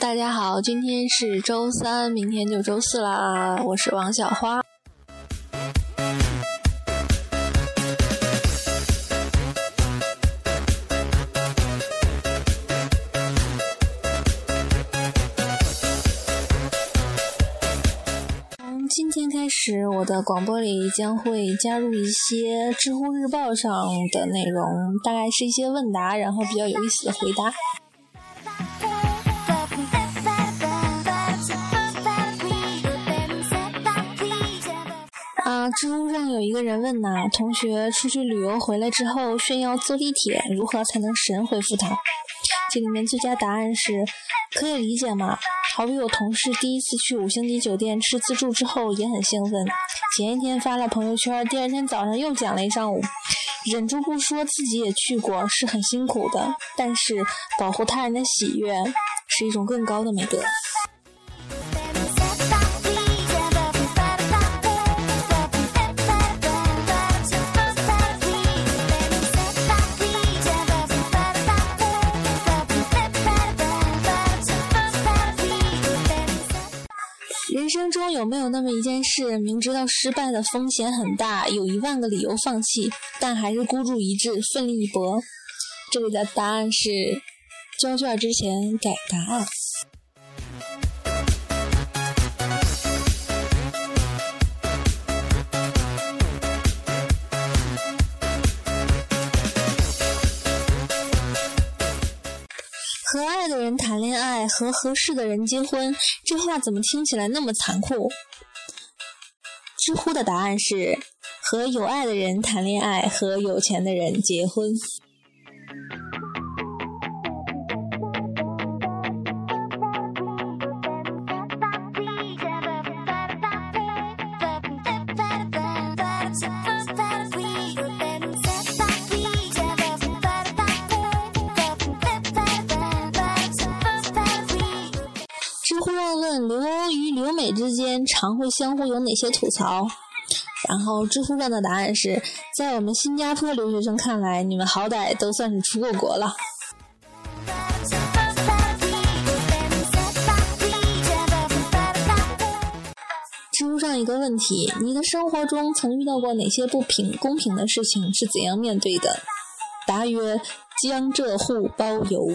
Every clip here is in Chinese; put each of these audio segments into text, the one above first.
大家好，今天是周三，明天就周四啦。我是王小花。我的广播里将会加入一些知乎日报上的内容，大概是一些问答，然后比较有意思的回答。啊，知乎上有一个人问呐，同学出去旅游回来之后炫耀坐地铁，如何才能神回复他？这里面最佳答案是，可以理解吗？好比我同事第一次去五星级酒店吃自助之后也很兴奋，前一天发了朋友圈，第二天早上又讲了一上午，忍住不说自己也去过，是很辛苦的，但是保护他人的喜悦是一种更高的美德。有没有那么一件事，明知道失败的风险很大，有一万个理由放弃，但还是孤注一掷，奋力一搏？这里的答案是：交卷之前改答案。和爱的人谈恋爱，和合适的人结婚，这话怎么听起来那么残酷？知乎的答案是：和有爱的人谈恋爱，和有钱的人结婚。常会相互有哪些吐槽？然后知乎上的答案是在我们新加坡留学生看来，你们好歹都算是出过国了。知乎上一个问题：你的生活中曾遇到过哪些不平公平的事情？是怎样面对的？答曰：江浙沪包邮。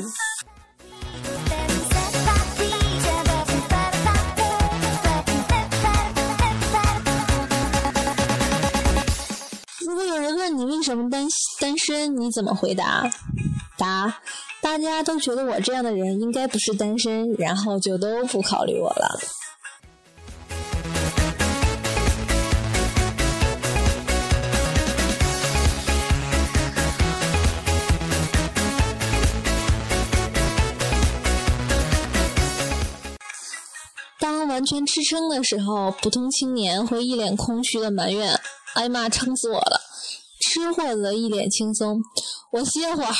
什么单单身，你怎么回答？答：大家都觉得我这样的人应该不是单身，然后就都不考虑我了。当完全吃撑的时候，普通青年会一脸空虚的埋怨：“哎妈，撑死我了！”吃货则一脸轻松：“我歇会儿。”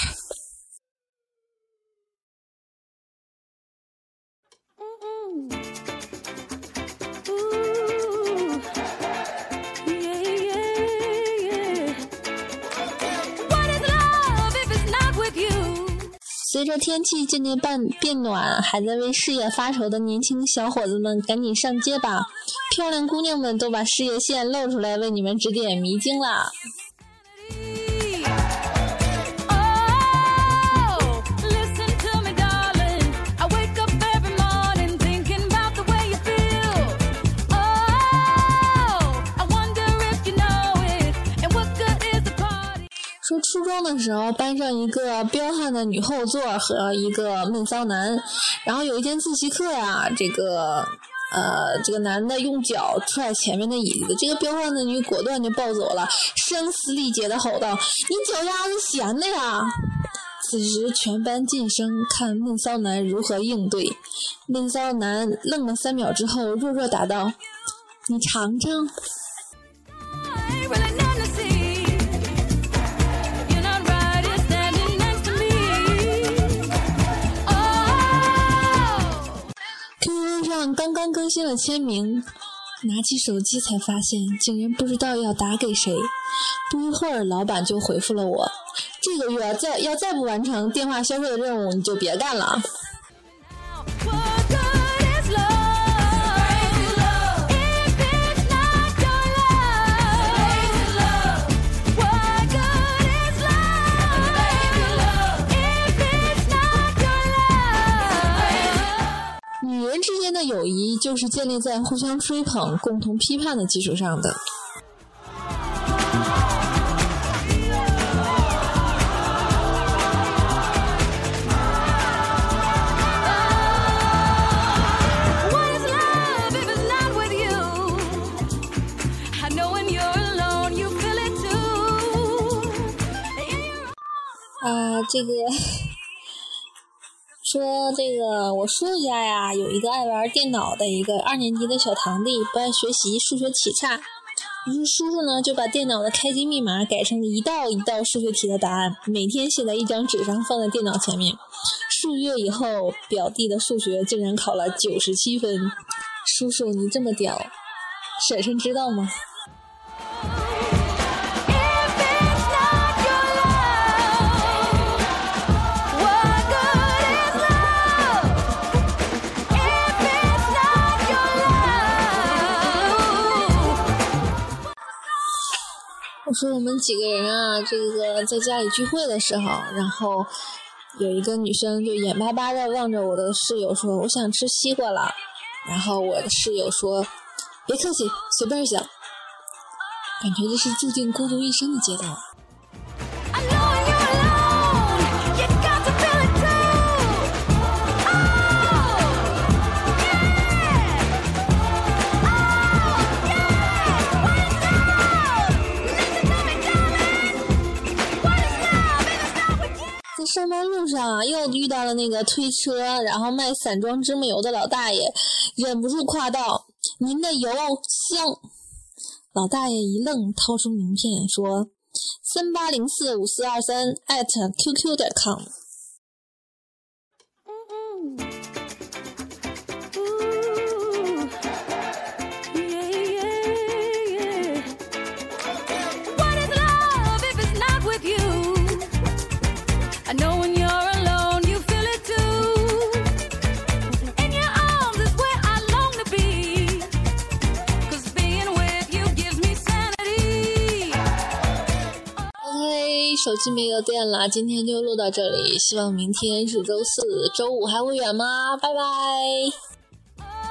随着天气渐渐变变暖，还在为事业发愁的年轻小伙子们，赶紧上街吧！漂亮姑娘们都把事业线露出来，为你们指点迷津啦！初中的时候，班上一个彪悍的女后座和一个闷骚男，然后有一天自习课呀，这个呃这个男的用脚踹前面的椅子，这个彪悍的女果断就抱走了，声嘶力竭的吼道：“你脚丫子闲的呀！”此时全班噤声，看闷骚男如何应对。闷骚男愣了三秒之后，弱弱答道：“你尝尝。”刚刚更新了签名，拿起手机才发现，竟然不知道要打给谁。不一会儿，老板就回复了我：“这个月再要再不完成电话销售的任务，你就别干了。”建立在互相追捧、共同批判的基础上的。啊，这个。说这个，我叔叔家呀有一个爱玩电脑的一个二年级的小堂弟，不爱学习，数学题差。于是叔叔呢就把电脑的开机密码改成一道一道数学题的答案，每天写在一张纸上，放在电脑前面。数月以后，表弟的数学竟然考了九十七分。叔叔，你这么屌，婶婶知道吗？说我们几个人啊，这个在家里聚会的时候，然后有一个女生就眼巴巴的望着我的室友说：“我想吃西瓜了。”然后我的室友说：“别客气，随便想。”感觉这是注定孤独一生的阶段。遇到了那个推车，然后卖散装芝麻油的老大爷，忍不住夸道：“您的油香。”老大爷一愣，掏出名片说：“三八零四五四二三艾特 qq 点 com。”手机没有电了，今天就录到这里。希望明天是周四，周五还会远吗？拜拜。